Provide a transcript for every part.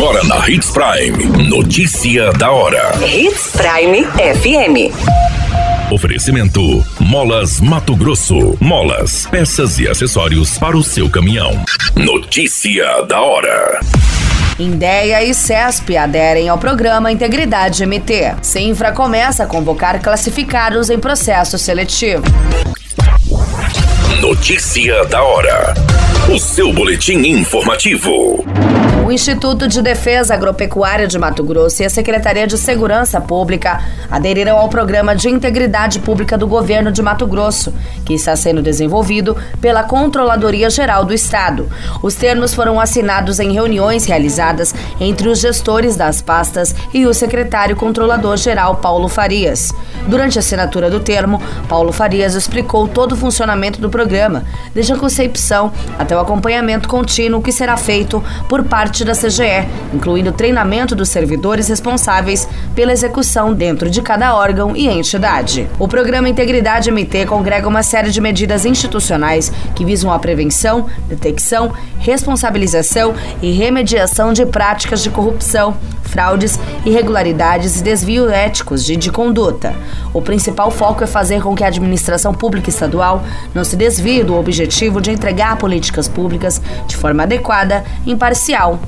Agora na Hits Prime. Notícia da hora. Hits Prime FM. Oferecimento: Molas Mato Grosso. Molas, peças e acessórios para o seu caminhão. Notícia da hora. Indéia e CESP aderem ao programa Integridade MT. Sinfra começa a convocar classificados em processo seletivo. Notícia da hora. O seu boletim informativo. O Instituto de Defesa Agropecuária de Mato Grosso e a Secretaria de Segurança Pública aderiram ao programa de integridade pública do governo de Mato Grosso, que está sendo desenvolvido pela Controladoria Geral do Estado. Os termos foram assinados em reuniões realizadas entre os gestores das pastas e o secretário controlador geral Paulo Farias. Durante a assinatura do termo, Paulo Farias explicou todo o funcionamento do programa, desde a concepção até o acompanhamento contínuo que será feito por parte da CGE, incluindo treinamento dos servidores responsáveis pela execução dentro de cada órgão e entidade. O programa Integridade MT congrega uma série de medidas institucionais que visam a prevenção, detecção, responsabilização e remediação de práticas de corrupção, fraudes, irregularidades e desvio éticos de, de conduta. O principal foco é fazer com que a administração pública estadual não se desvie do objetivo de entregar políticas públicas de forma adequada, imparcial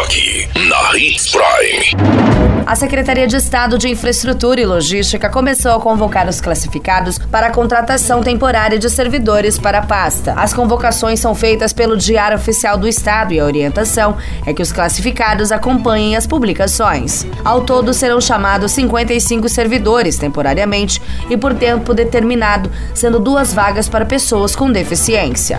Aqui, na Hits Prime. A Secretaria de Estado de Infraestrutura e Logística começou a convocar os classificados para a contratação temporária de servidores para a pasta. As convocações são feitas pelo Diário Oficial do Estado e a orientação é que os classificados acompanhem as publicações. Ao todo serão chamados 55 servidores temporariamente e por tempo determinado, sendo duas vagas para pessoas com deficiência.